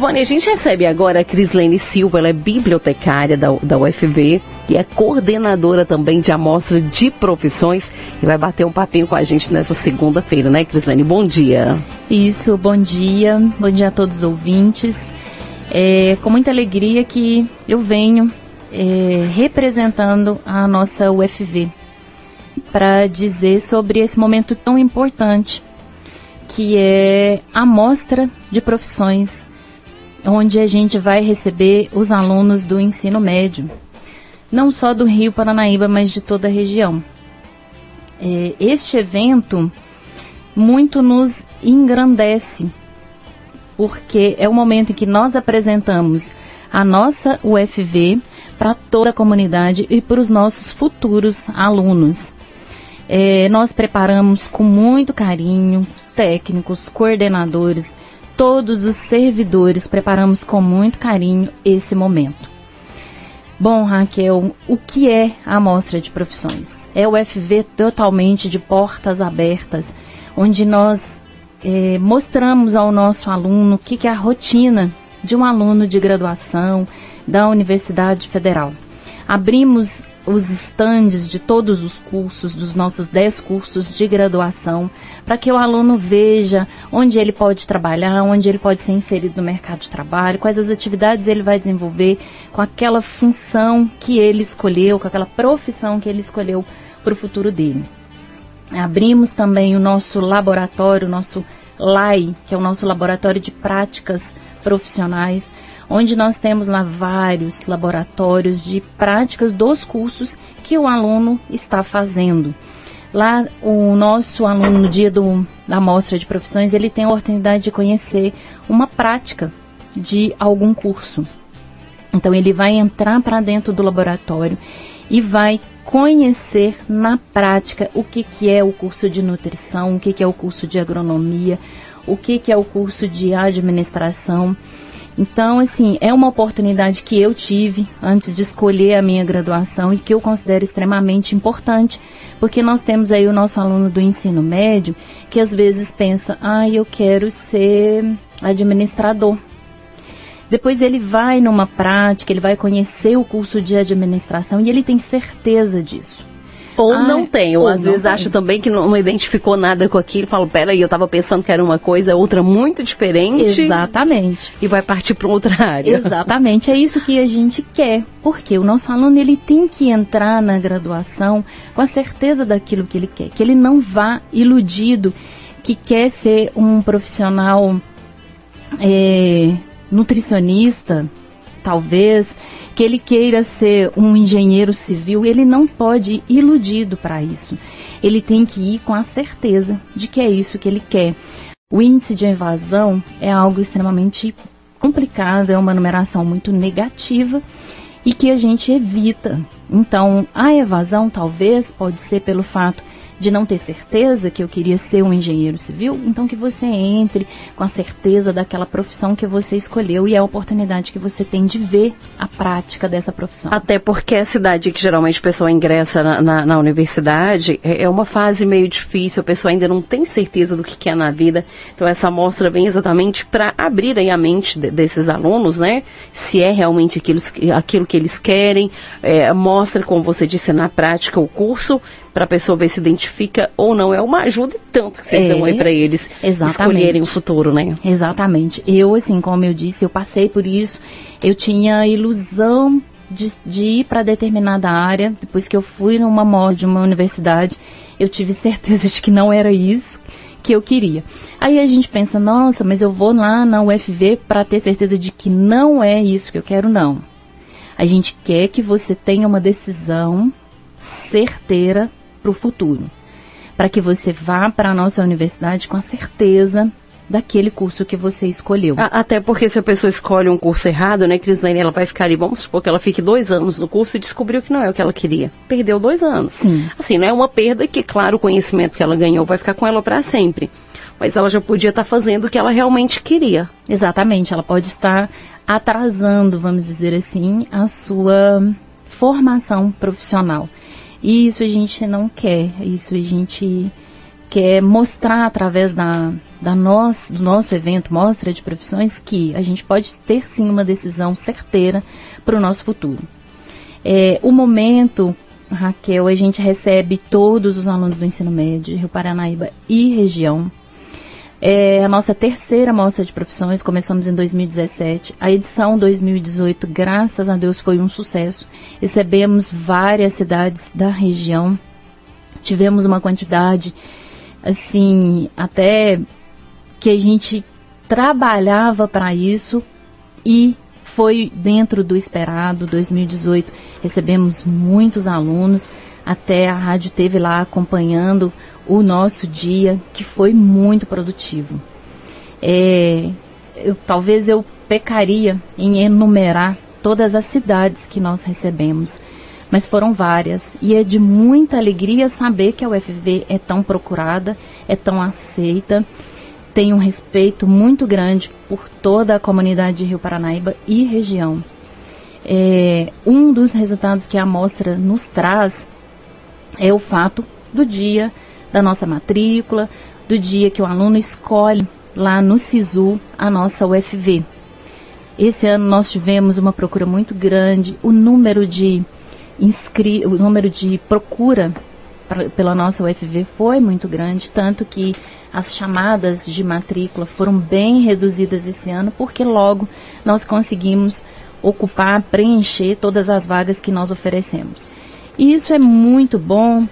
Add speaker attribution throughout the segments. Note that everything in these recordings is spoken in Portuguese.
Speaker 1: Silvane, a gente recebe agora a Crislene Silva, ela é bibliotecária da, da UFB e é coordenadora também de amostra de profissões e vai bater um papinho com a gente nessa segunda-feira, né, Crislene? Bom dia.
Speaker 2: Isso, bom dia. Bom dia a todos os ouvintes. É com muita alegria que eu venho é, representando a nossa UFV para dizer sobre esse momento tão importante que é a mostra de profissões, onde a gente vai receber os alunos do ensino médio, não só do Rio Paranaíba, mas de toda a região. É, este evento muito nos engrandece, porque é o momento em que nós apresentamos a nossa UFV para toda a comunidade e para os nossos futuros alunos. É, nós preparamos com muito carinho, técnicos, coordenadores, todos os servidores, preparamos com muito carinho esse momento. Bom, Raquel, o que é a amostra de profissões? É o FV totalmente de portas abertas, onde nós é, mostramos ao nosso aluno o que, que é a rotina de um aluno de graduação da Universidade Federal. Abrimos os estandes de todos os cursos, dos nossos 10 cursos de graduação, para que o aluno veja onde ele pode trabalhar, onde ele pode ser inserido no mercado de trabalho, quais as atividades ele vai desenvolver com aquela função que ele escolheu, com aquela profissão que ele escolheu para o futuro dele. Abrimos também o nosso laboratório, o nosso LAI, que é o nosso laboratório de práticas profissionais, onde nós temos lá vários laboratórios de práticas dos cursos que o aluno está fazendo. Lá, o nosso aluno, no dia do, da mostra de profissões, ele tem a oportunidade de conhecer uma prática de algum curso. Então, ele vai entrar para dentro do laboratório e vai conhecer na prática o que, que é o curso de nutrição, o que, que é o curso de agronomia, o que, que é o curso de administração. Então, assim, é uma oportunidade que eu tive antes de escolher a minha graduação e que eu considero extremamente importante, porque nós temos aí o nosso aluno do ensino médio que às vezes pensa, ah, eu quero ser administrador. Depois ele vai numa prática, ele vai conhecer o curso de administração e ele tem certeza disso.
Speaker 1: Ou ah, não tem, ou, ou às vezes tem. acha também que não, não, identificou nada com aquilo, fala, peraí, eu estava pensando que era uma coisa, outra muito diferente.
Speaker 2: Exatamente.
Speaker 1: E vai partir para outra área.
Speaker 2: Exatamente, é isso que a gente quer. Porque o nosso aluno ele tem que entrar na graduação com a certeza daquilo que ele quer, que ele não vá iludido, que quer ser um profissional é, nutricionista, talvez, que ele queira ser um engenheiro civil, ele não pode ir iludido para isso. Ele tem que ir com a certeza de que é isso que ele quer. O índice de evasão é algo extremamente complicado, é uma numeração muito negativa e que a gente evita. Então, a evasão talvez pode ser pelo fato de não ter certeza que eu queria ser um engenheiro civil, então que você entre com a certeza daquela profissão que você escolheu e é a oportunidade que você tem de ver a prática dessa profissão.
Speaker 1: Até porque a cidade que geralmente a pessoa ingressa na, na, na universidade é, é uma fase meio difícil, a pessoa ainda não tem certeza do que quer na vida. Então essa amostra vem exatamente para abrir aí a mente de, desses alunos, né? Se é realmente aquilo, aquilo que eles querem, é, mostra, como você disse, na prática o curso para a pessoa ver se identifica ou não. É uma ajuda e tanto que vocês é, dão aí para eles exatamente. escolherem o futuro, né?
Speaker 2: Exatamente. Eu, assim, como eu disse, eu passei por isso. Eu tinha ilusão de, de ir para determinada área. Depois que eu fui numa mod, de uma universidade, eu tive certeza de que não era isso que eu queria. Aí a gente pensa, nossa, mas eu vou lá na UFV para ter certeza de que não é isso que eu quero, não. A gente quer que você tenha uma decisão certeira para o futuro, para que você vá para a nossa universidade com a certeza daquele curso que você escolheu.
Speaker 1: Até porque se a pessoa escolhe um curso errado, né, Crislane, ela vai ficar ali, vamos supor que ela fique dois anos no curso e descobriu que não é o que ela queria. Perdeu dois anos.
Speaker 2: Sim.
Speaker 1: Assim, não é uma perda que, claro, o conhecimento que ela ganhou vai ficar com ela para sempre. Mas ela já podia estar tá fazendo o que ela realmente queria.
Speaker 2: Exatamente, ela pode estar atrasando, vamos dizer assim, a sua formação profissional. E isso a gente não quer, isso a gente quer mostrar através da, da nós, do nosso evento Mostra de Profissões que a gente pode ter sim uma decisão certeira para o nosso futuro. É, o momento, Raquel, a gente recebe todos os alunos do ensino médio, Rio Paranaíba e região. É a nossa terceira mostra de profissões, começamos em 2017. A edição 2018, graças a Deus, foi um sucesso. Recebemos várias cidades da região. Tivemos uma quantidade, assim, até que a gente trabalhava para isso e foi dentro do esperado. 2018 recebemos muitos alunos, até a rádio teve lá acompanhando o nosso dia, que foi muito produtivo. É, eu, talvez eu pecaria em enumerar todas as cidades que nós recebemos, mas foram várias. E é de muita alegria saber que a UFV é tão procurada, é tão aceita tem um respeito muito grande por toda a comunidade de Rio Paranaíba e região. É, um dos resultados que a amostra nos traz é o fato do dia da nossa matrícula, do dia que o aluno escolhe lá no SISU a nossa UFV. Esse ano nós tivemos uma procura muito grande, o número de inscri o número de procura pela nossa UFV foi muito grande, tanto que as chamadas de matrícula foram bem reduzidas esse ano, porque logo nós conseguimos ocupar, preencher todas as vagas que nós oferecemos. E isso é muito bom.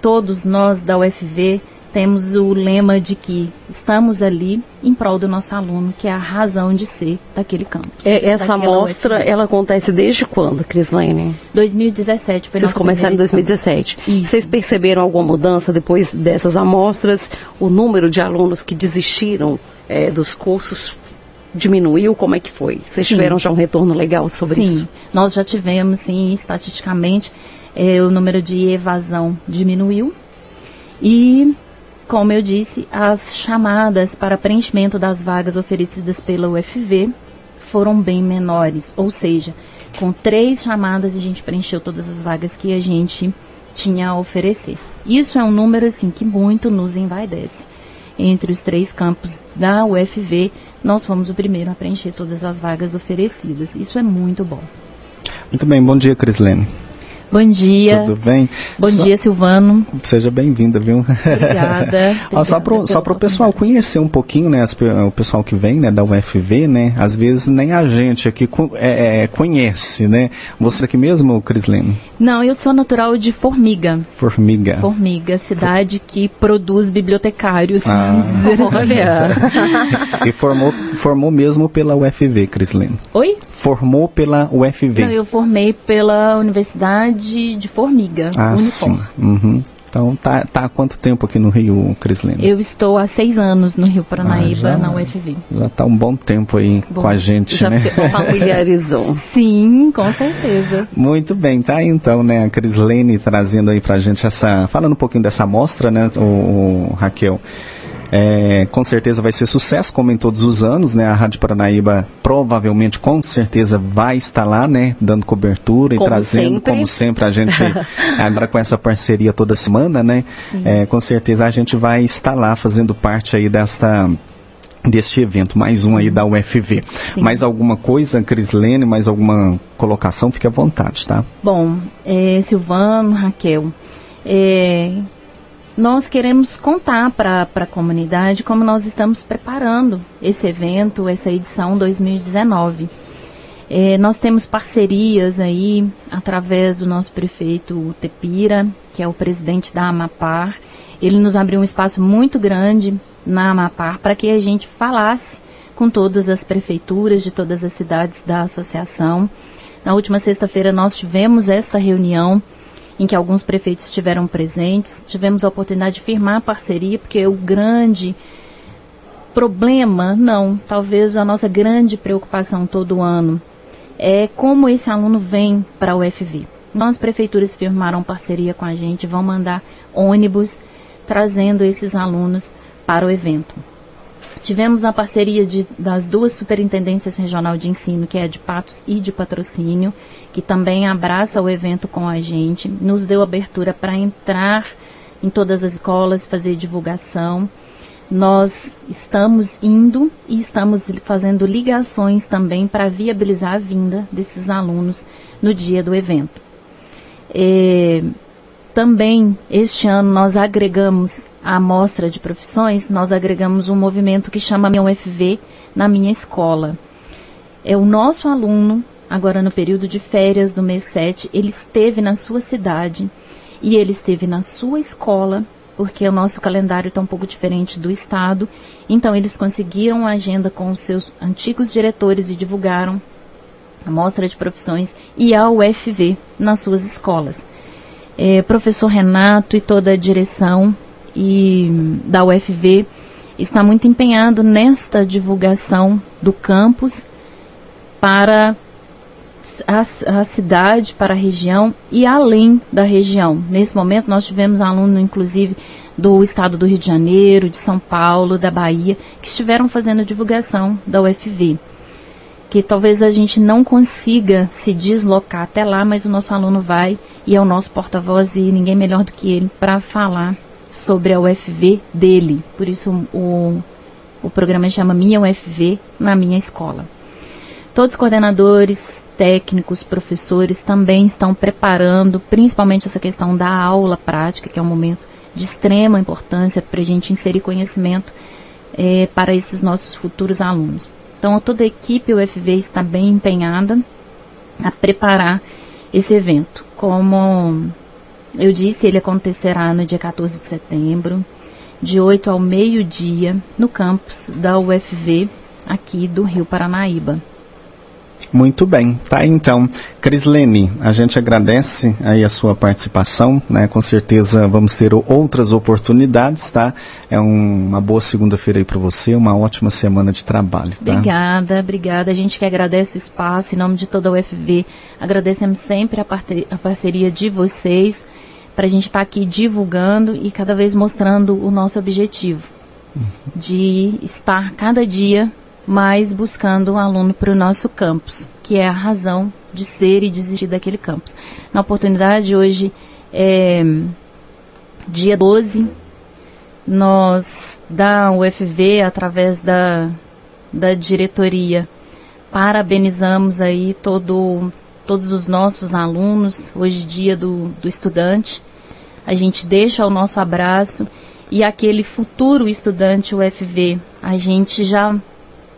Speaker 2: Todos nós da UFV temos o lema de que estamos ali em prol do nosso aluno, que é a razão de ser daquele campus.
Speaker 1: É, essa mostra, ela acontece desde quando, Crislaine?
Speaker 2: 2017.
Speaker 1: Foi Vocês começaram em 2017. Isso. Vocês perceberam alguma mudança depois dessas amostras? O número de alunos que desistiram é, dos cursos diminuiu? Como é que foi? Vocês sim. tiveram já um retorno legal sobre
Speaker 2: sim.
Speaker 1: isso?
Speaker 2: Sim, nós já tivemos, sim, estatisticamente, é, o número de evasão diminuiu. E como eu disse, as chamadas para preenchimento das vagas oferecidas pela UFV foram bem menores, ou seja, com três chamadas a gente preencheu todas as vagas que a gente tinha a oferecer. Isso é um número assim que muito nos envaidece. Entre os três campos da UFV, nós fomos o primeiro a preencher todas as vagas oferecidas. Isso é muito bom.
Speaker 3: Muito bem, bom dia, Crislene.
Speaker 2: Bom dia.
Speaker 3: Tudo bem?
Speaker 2: Bom só... dia, Silvano.
Speaker 3: Seja bem-vinda, viu?
Speaker 2: Obrigada.
Speaker 3: Ó, só para só o pessoal conhecer um pouquinho, né, as, o pessoal que vem, né, da UFV, né, às vezes nem a gente aqui é, é, conhece, né? Você aqui mesmo, Crislene?
Speaker 2: Não, eu sou natural de Formiga.
Speaker 3: Formiga.
Speaker 2: Formiga, cidade For... que produz bibliotecários.
Speaker 3: Ah. Olha. e formou, formou mesmo pela UFV, Crislene?
Speaker 2: Oi?
Speaker 3: Formou pela UFV.
Speaker 2: Não, eu formei pela Universidade de, de formiga.
Speaker 3: Ah, sim. Uhum. Então, tá, tá há quanto tempo aqui no Rio, Crislene?
Speaker 2: Eu estou há seis anos no Rio Paranaíba, ah, já, na UFV.
Speaker 3: Já está um bom tempo aí bom, com a gente,
Speaker 1: já
Speaker 3: né?
Speaker 1: Já familiarizou.
Speaker 2: Sim, com certeza.
Speaker 3: Muito bem, tá aí então, né, a Crislene trazendo aí pra gente essa, falando um pouquinho dessa amostra, né, o, o Raquel. É, com certeza vai ser sucesso, como em todos os anos, né? A Rádio Paranaíba provavelmente, com certeza, vai estar lá, né? Dando cobertura como e trazendo, sempre. como sempre, a gente agora com essa parceria toda semana, né? É, com certeza a gente vai estar lá fazendo parte aí desta deste evento, mais um aí da UFV. Sim. Mais alguma coisa, Crislene, mais alguma colocação, fique à vontade, tá?
Speaker 2: Bom, é, Silvano, Raquel, é, nós queremos contar para a comunidade como nós estamos preparando esse evento, essa edição 2019. É, nós temos parcerias aí através do nosso prefeito Tepira, que é o presidente da Amapar. Ele nos abriu um espaço muito grande na Amapar para que a gente falasse com todas as prefeituras de todas as cidades da associação. Na última sexta-feira nós tivemos esta reunião em que alguns prefeitos estiveram presentes. Tivemos a oportunidade de firmar parceria, porque o grande problema, não, talvez a nossa grande preocupação todo ano é como esse aluno vem para o UFV. Nós, prefeituras, firmaram parceria com a gente, vão mandar ônibus trazendo esses alunos para o evento. Tivemos a parceria de, das duas superintendências regional de ensino, que é de Patos e de Patrocínio, que também abraça o evento com a gente, nos deu abertura para entrar em todas as escolas, fazer divulgação. Nós estamos indo e estamos fazendo ligações também para viabilizar a vinda desses alunos no dia do evento. É, também este ano nós agregamos a amostra de profissões, nós agregamos um movimento que chama Minha UFV na minha escola. É o nosso aluno, agora no período de férias do mês 7, ele esteve na sua cidade e ele esteve na sua escola, porque o nosso calendário está um pouco diferente do estado. Então eles conseguiram a agenda com os seus antigos diretores e divulgaram a mostra de profissões e a UFV nas suas escolas. É, professor Renato e toda a direção e da UFV está muito empenhado nesta divulgação do campus para a, a, cidade, para a região e além da região. Nesse momento nós tivemos alunos, inclusive, do estado do Rio de Janeiro, de São Paulo, da Bahia, que estiveram fazendo divulgação da UFV que talvez a gente não consiga se deslocar até lá, mas o nosso aluno vai e é o nosso porta-voz e ninguém melhor do que ele para falar sobre a UFV dele. Por isso o, o programa chama Minha UFV na minha escola. Todos os coordenadores, técnicos, professores também estão preparando, principalmente essa questão da aula prática, que é um momento de extrema importância para a gente inserir conhecimento é, para esses nossos futuros alunos. Então, toda a equipe UFV está bem empenhada a preparar esse evento. Como eu disse, ele acontecerá no dia 14 de setembro, de 8 ao meio-dia, no campus da UFV, aqui do Rio Paranaíba.
Speaker 3: Muito bem, tá então. Crislene, a gente agradece aí a sua participação, né? Com certeza vamos ter outras oportunidades, tá? É um, uma boa segunda-feira aí para você, uma ótima semana de trabalho,
Speaker 2: tá? Obrigada, obrigada. A gente que agradece o espaço em nome de toda a UFV. Agradecemos sempre a, a parceria de vocês para a gente estar tá aqui divulgando e cada vez mostrando o nosso objetivo de estar cada dia mas buscando um aluno para o nosso campus, que é a razão de ser e de existir daquele campus. Na oportunidade, hoje é dia 12, nós da UFV, através da, da diretoria, parabenizamos aí todo, todos os nossos alunos, hoje dia do, do estudante. A gente deixa o nosso abraço e aquele futuro estudante UFV, a gente já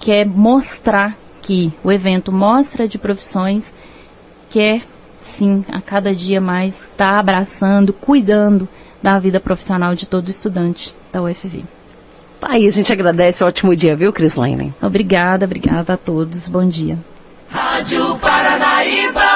Speaker 2: quer mostrar que o evento Mostra de Profissões quer, sim, a cada dia mais estar tá abraçando, cuidando da vida profissional de todo estudante da UFV.
Speaker 1: Aí a gente agradece, ótimo dia, viu, Cris Lane?
Speaker 2: Obrigada, obrigada a todos. Bom dia. Rádio Paranaíba